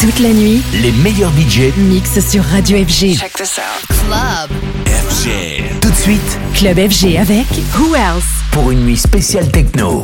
Toute la nuit, les meilleurs budgets mixent sur Radio FG. Check this out. Club. FG. Tout de suite, Club FG avec Who Else? Pour une nuit spéciale techno.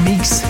Mix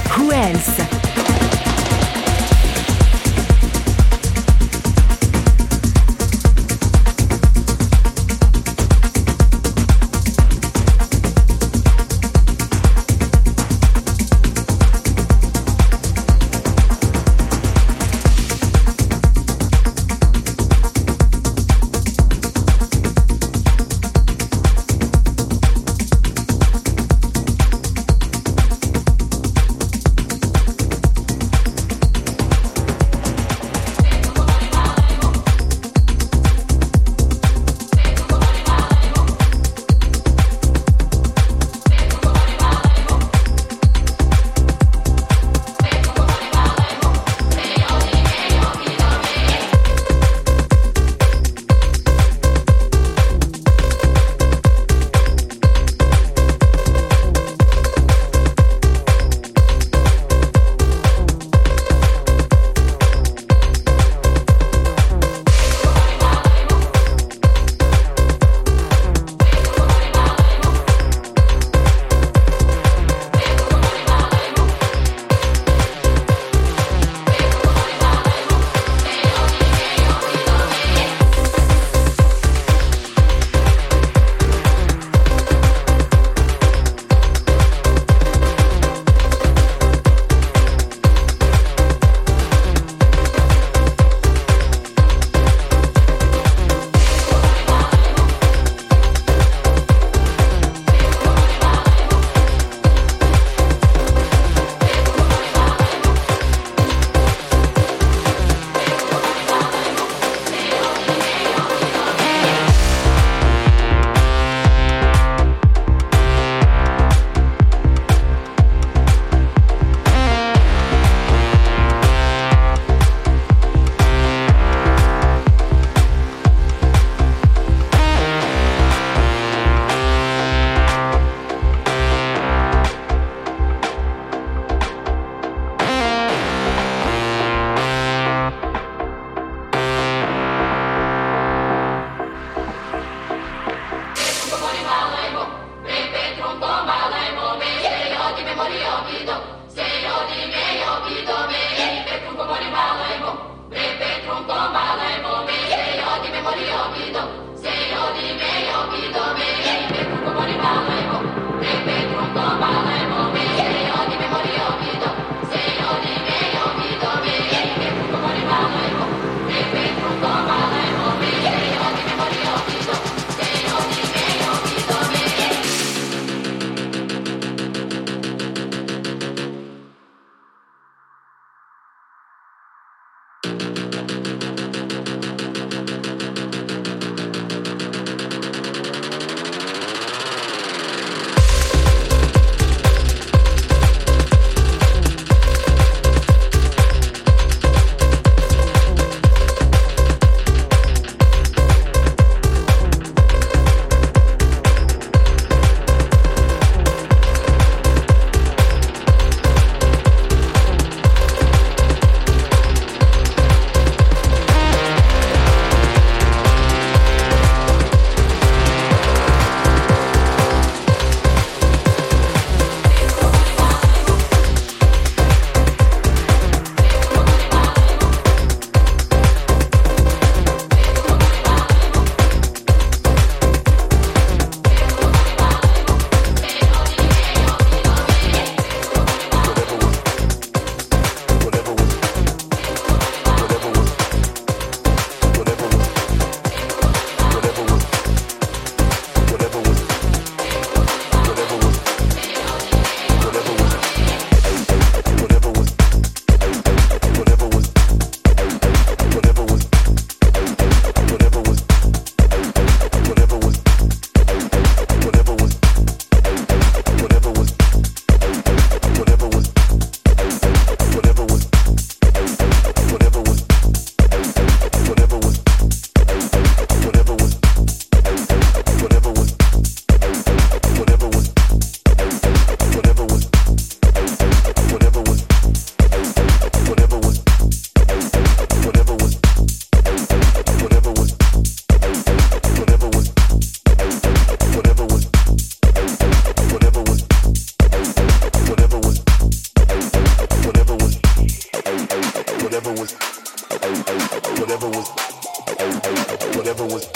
whatever was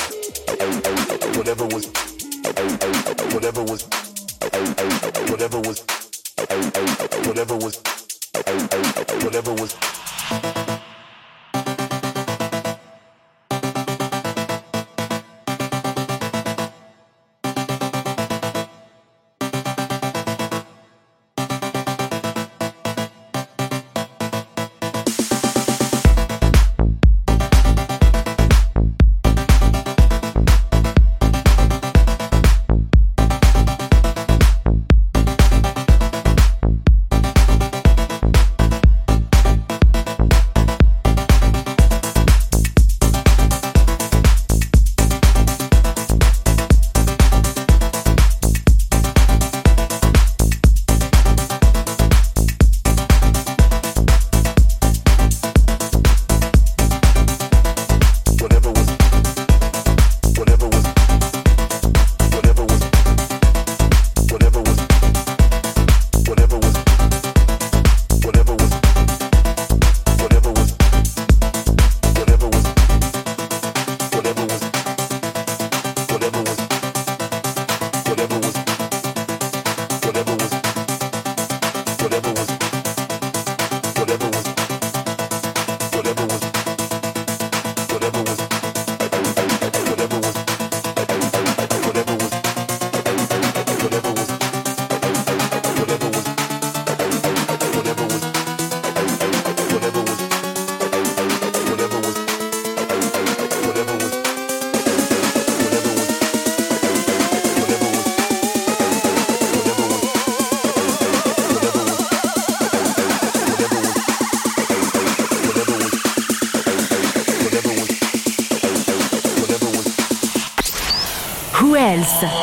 whatever was whatever was whatever was whatever was whatever was.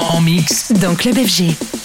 En mix. Dans Club FG.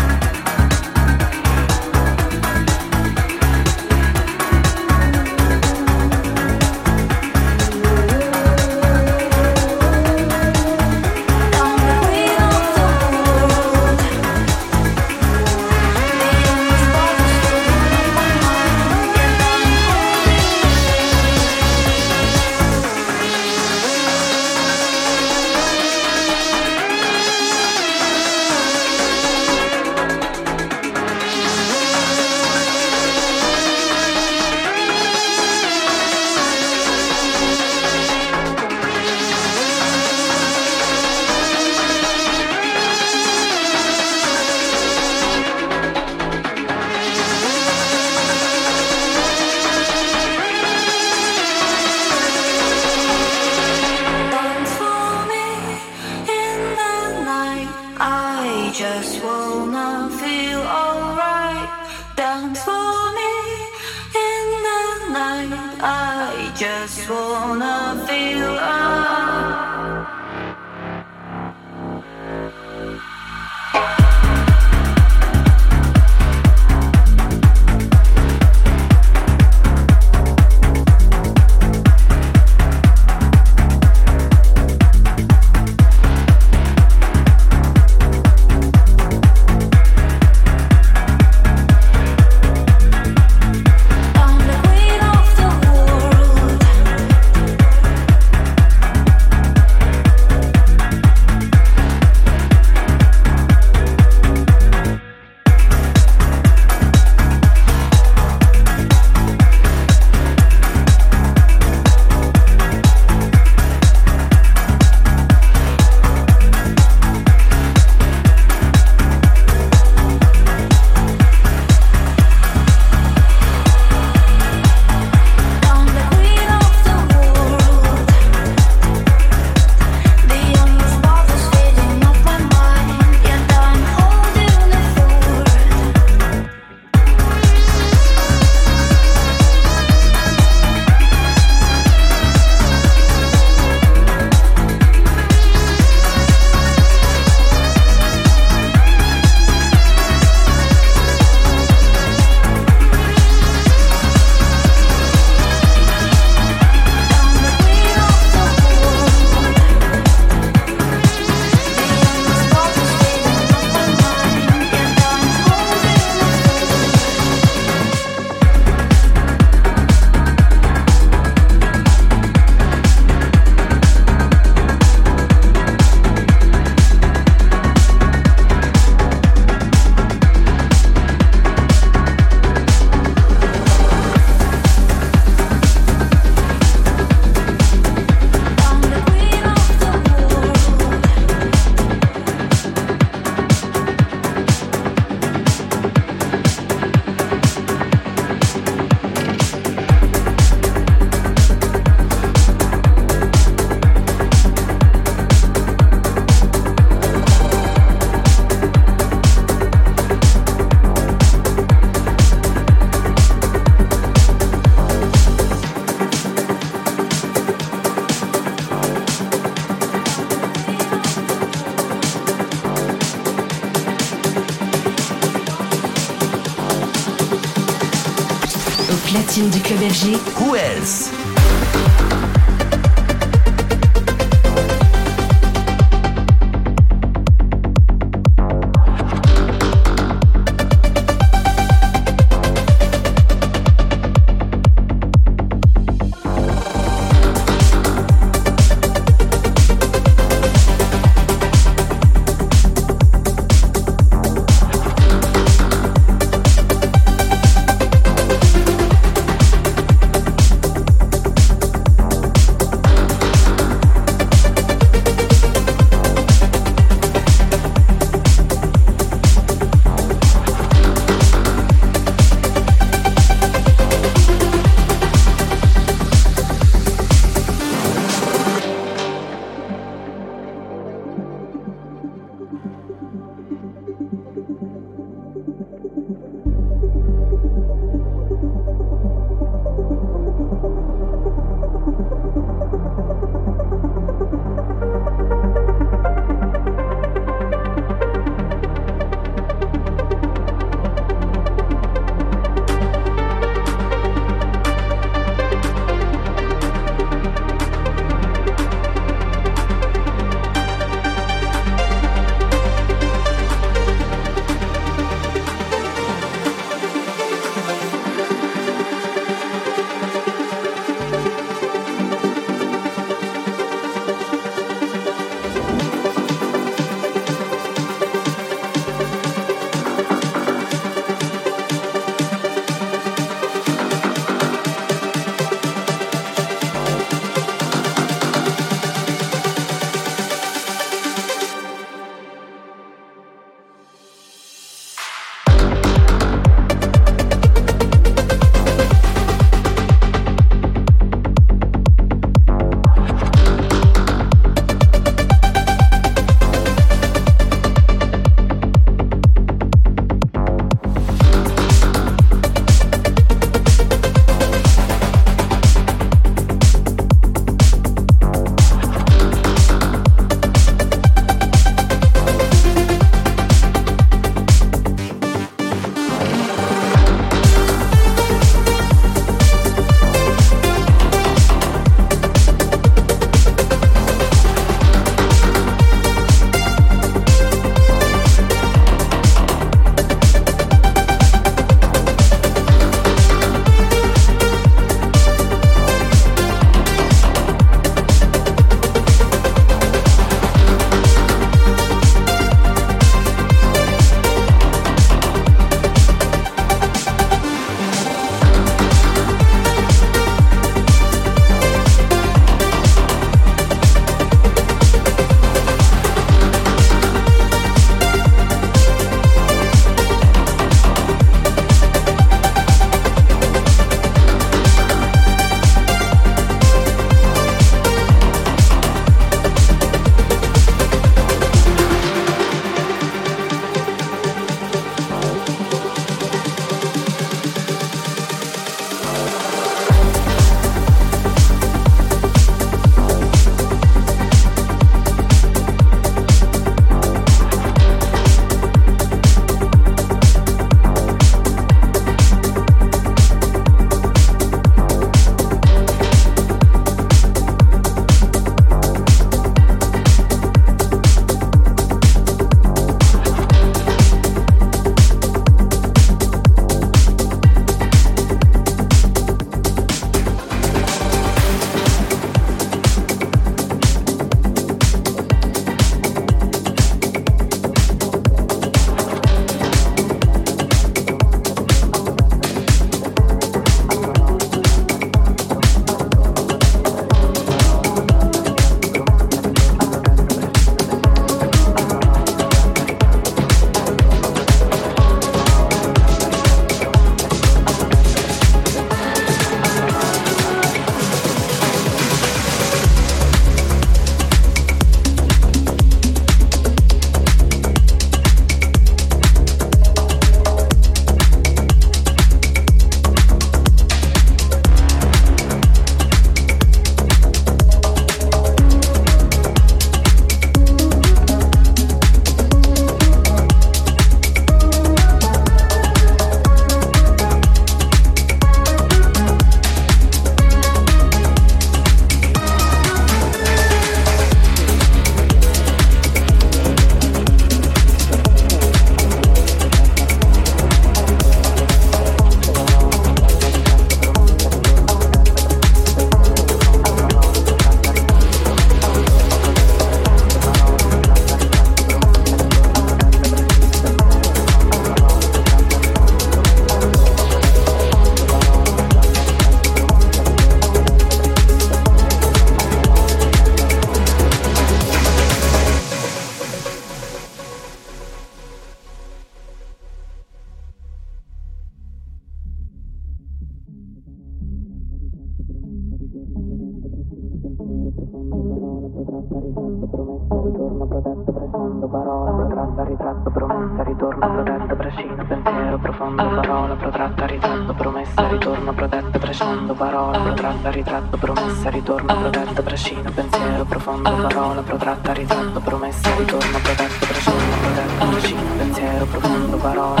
profondo, promessa, ritorno, protetto, trascendo, protetto, vicino, pensiero profondo, parola.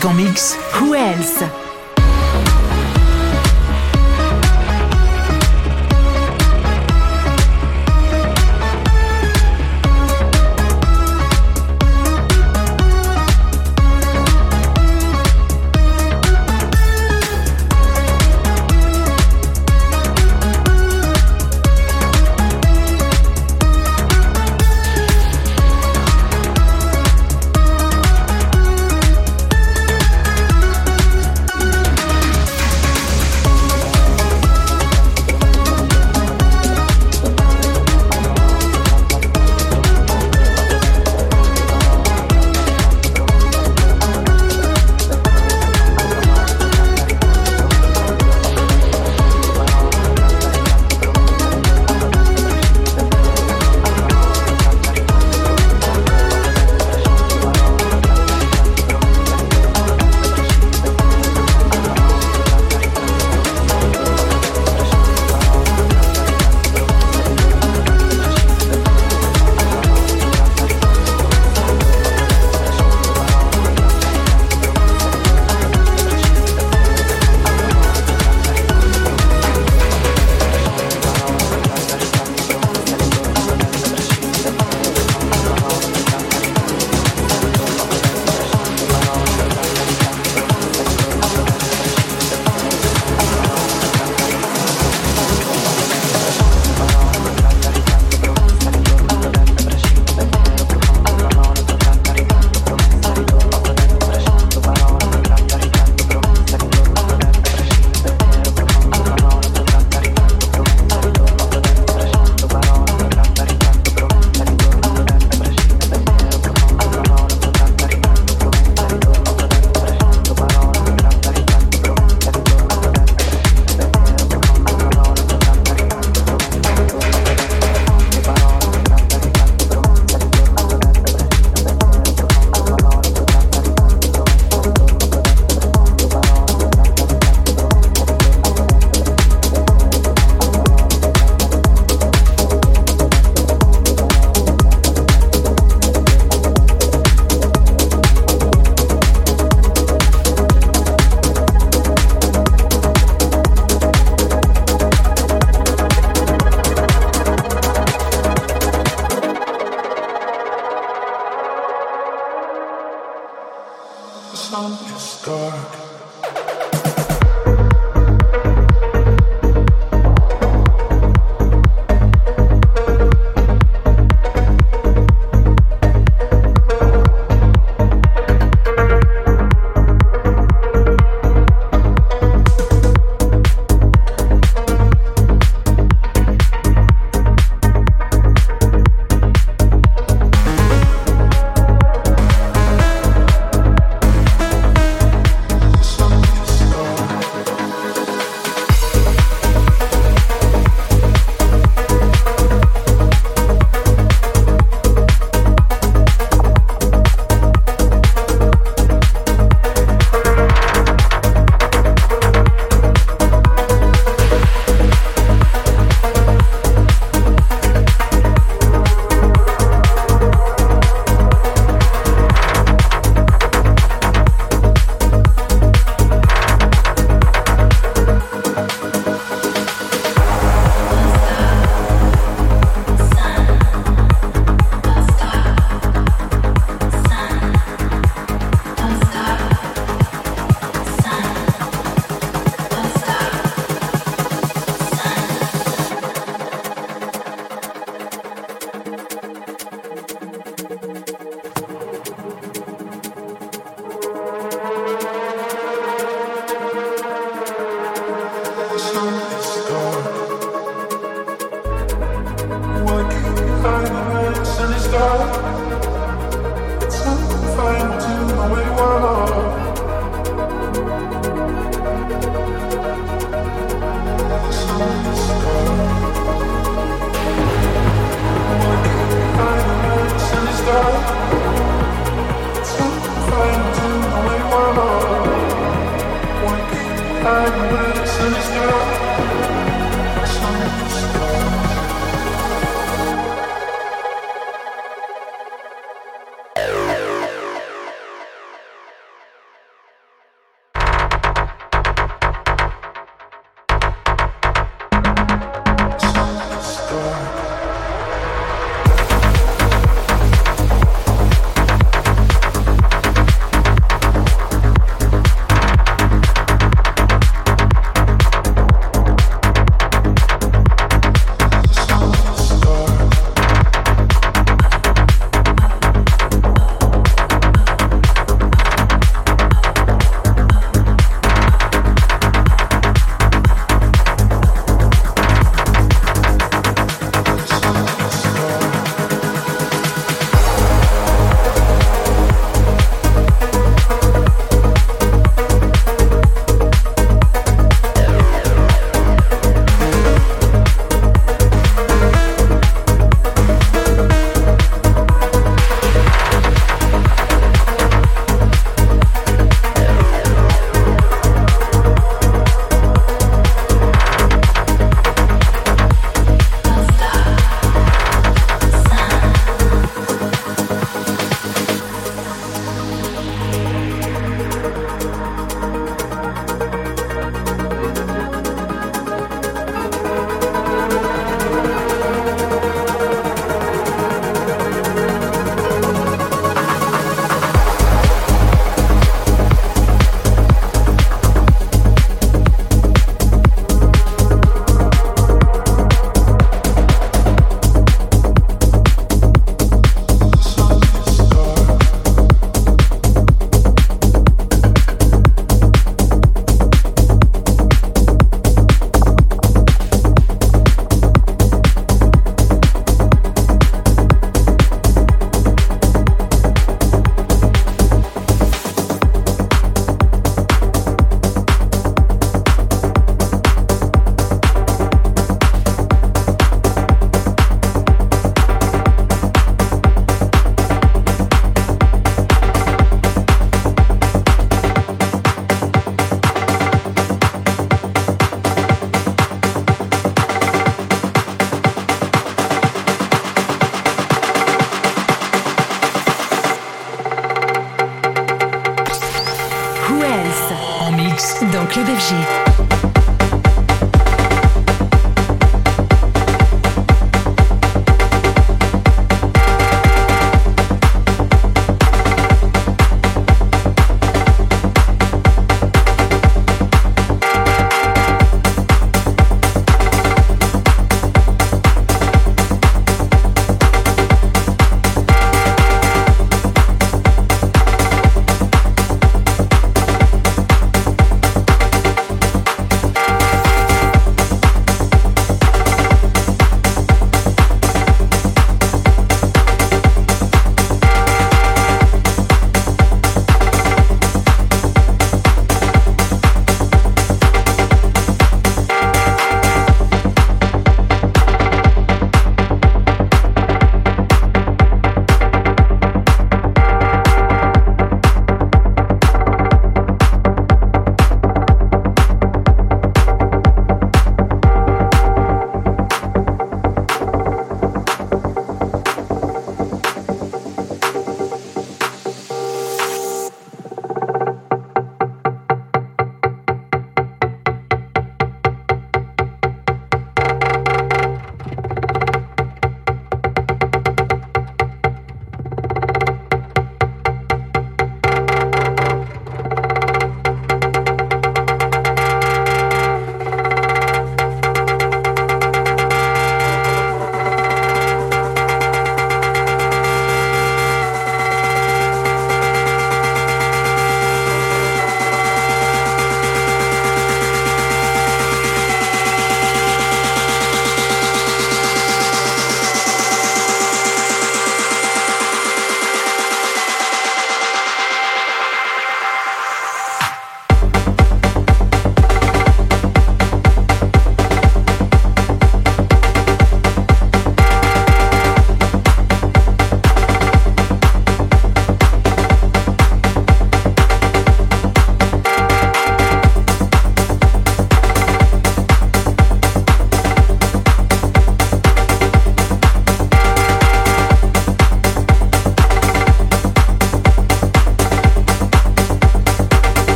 Vatican Mix. Who else?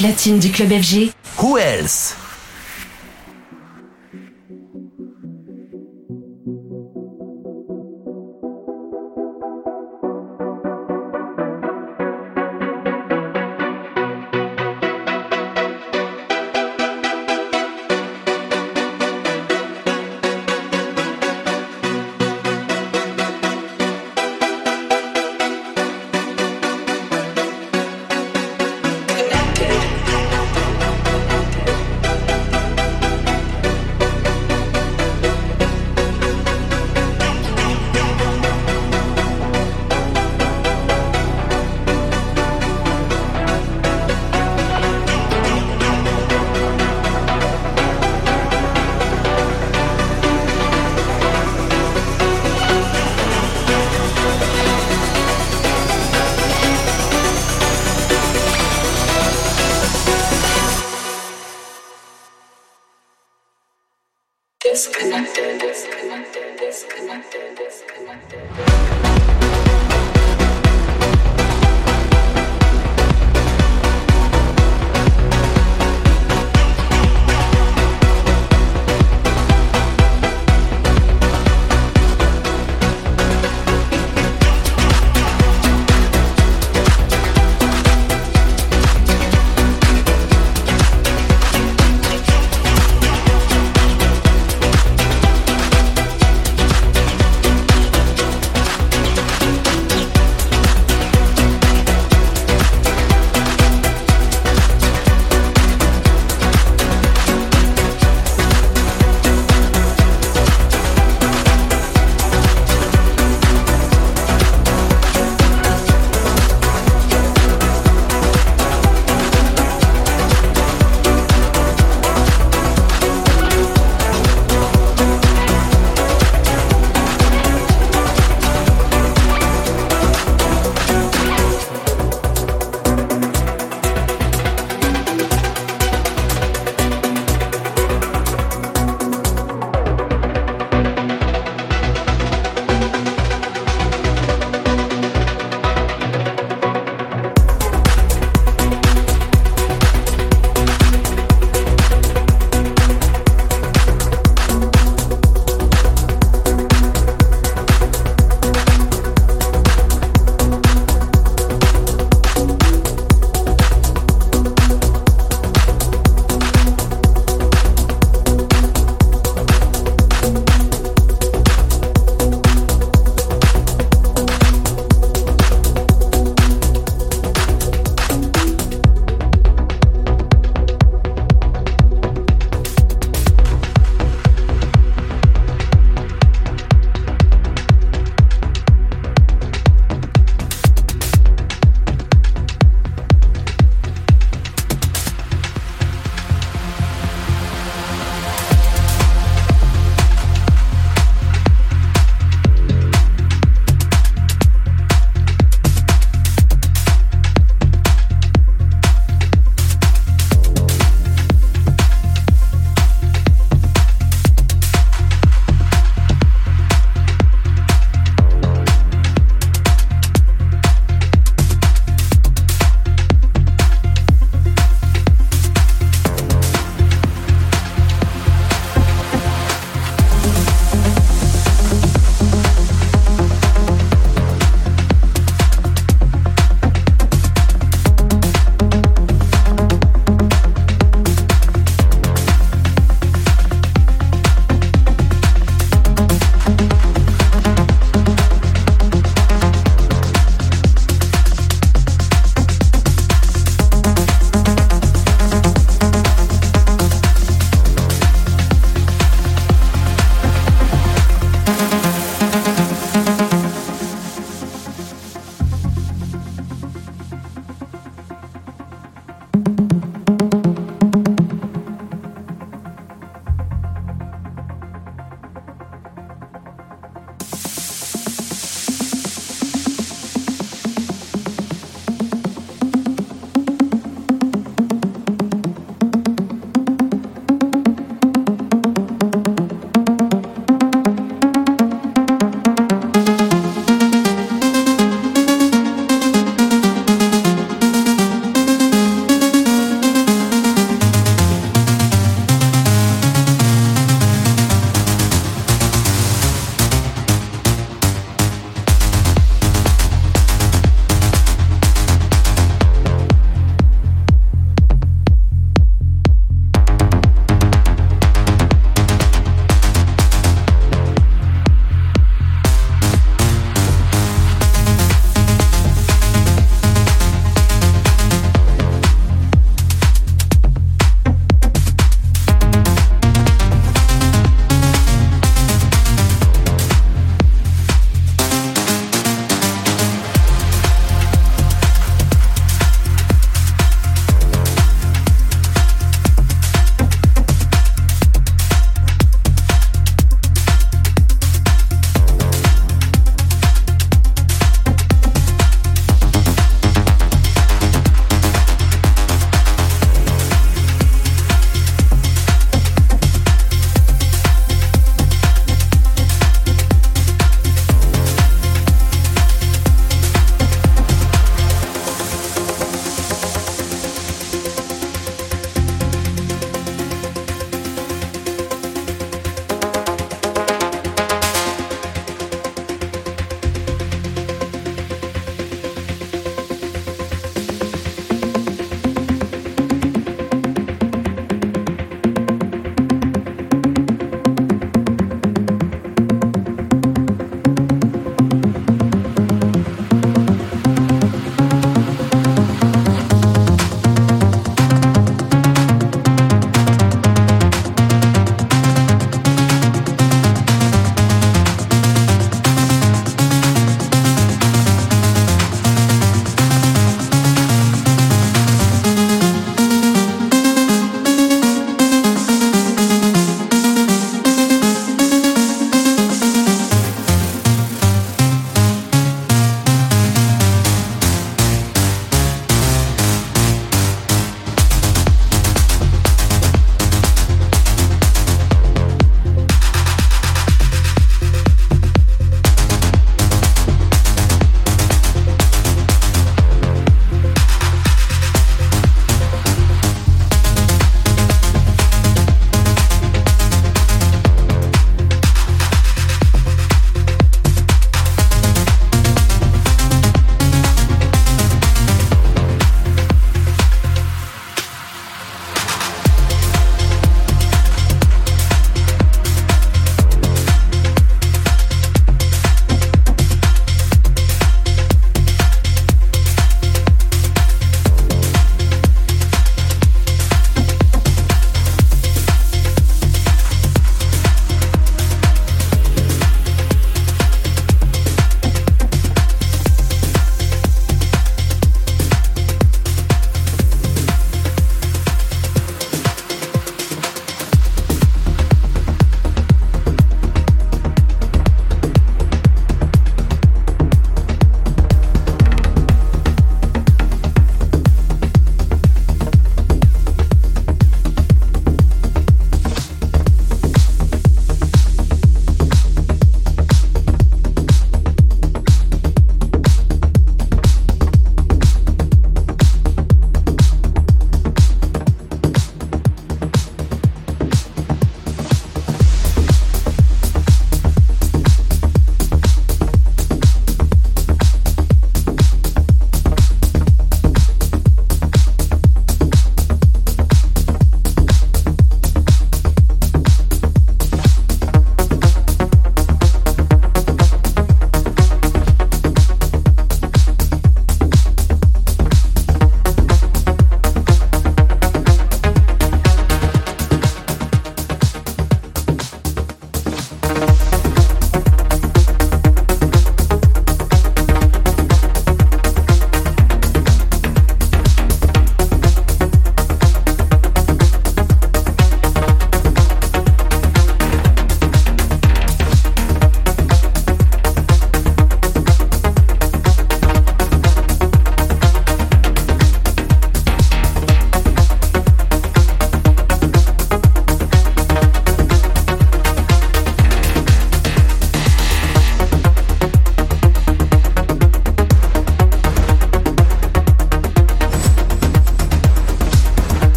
Platine du club FG, Who else?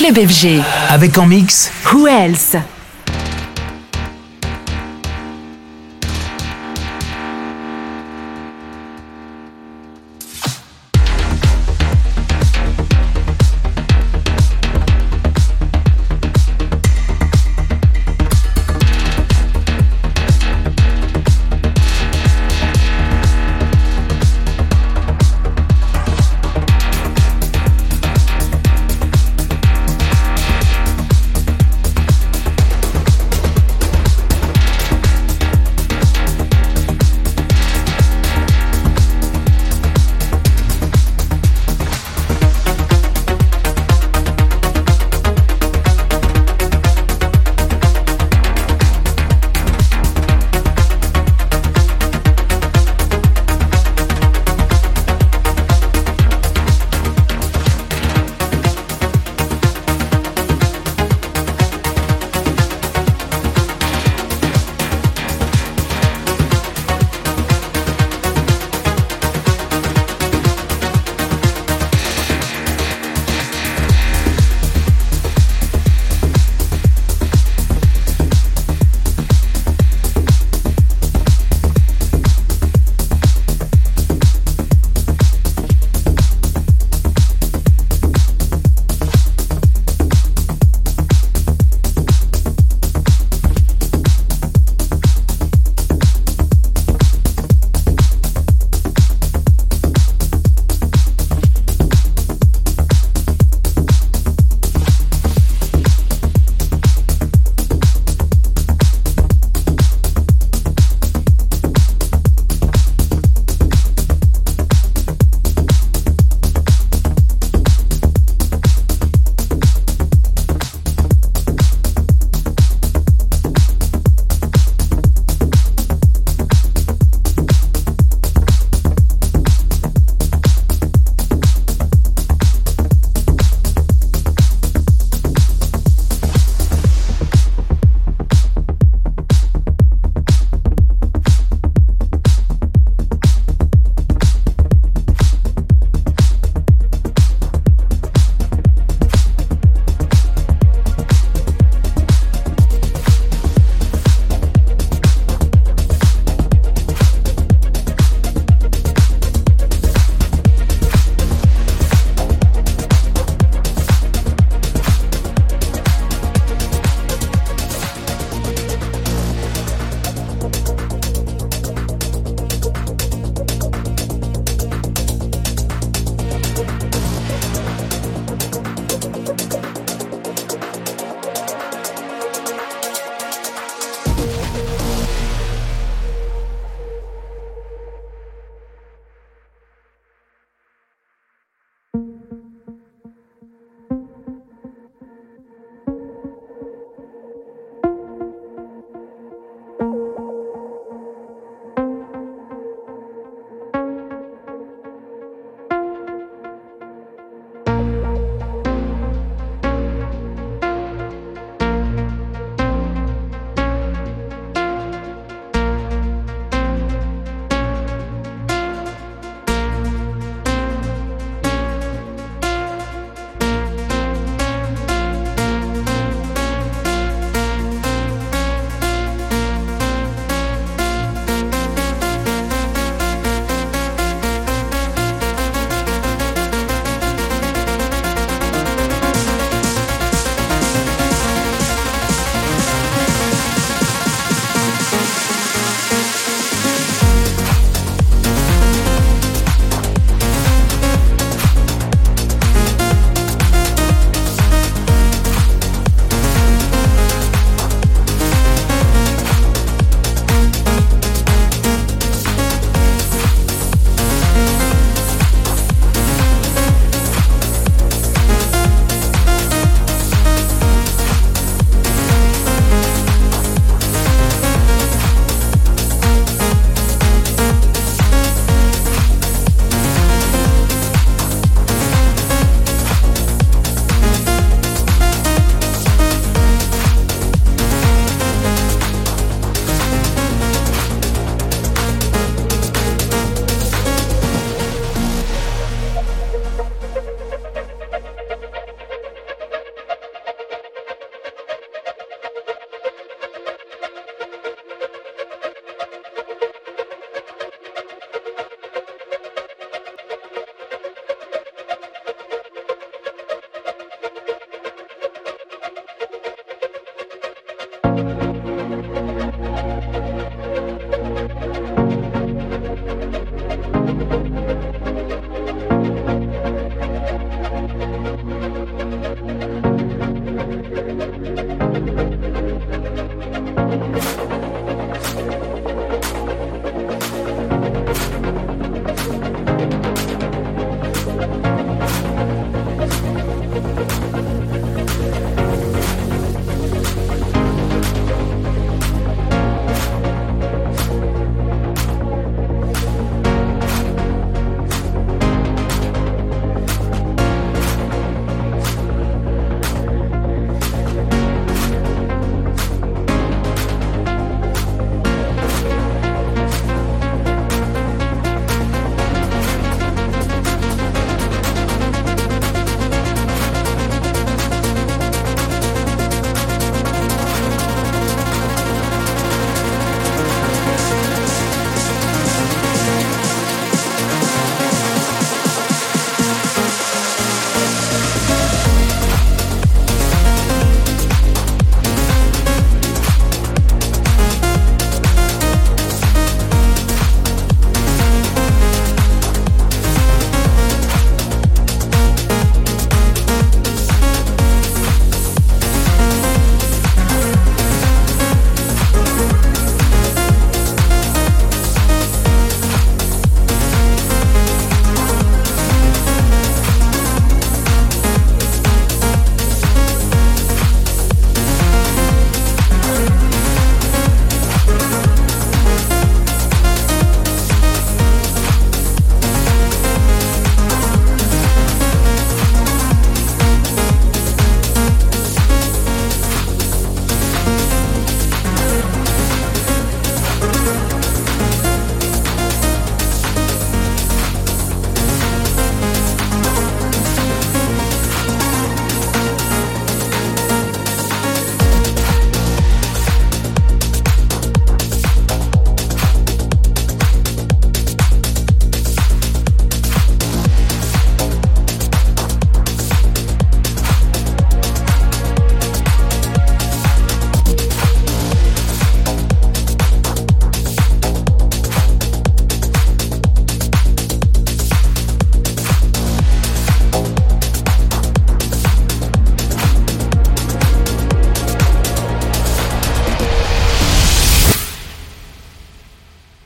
Club FG. Avec en mix Who else?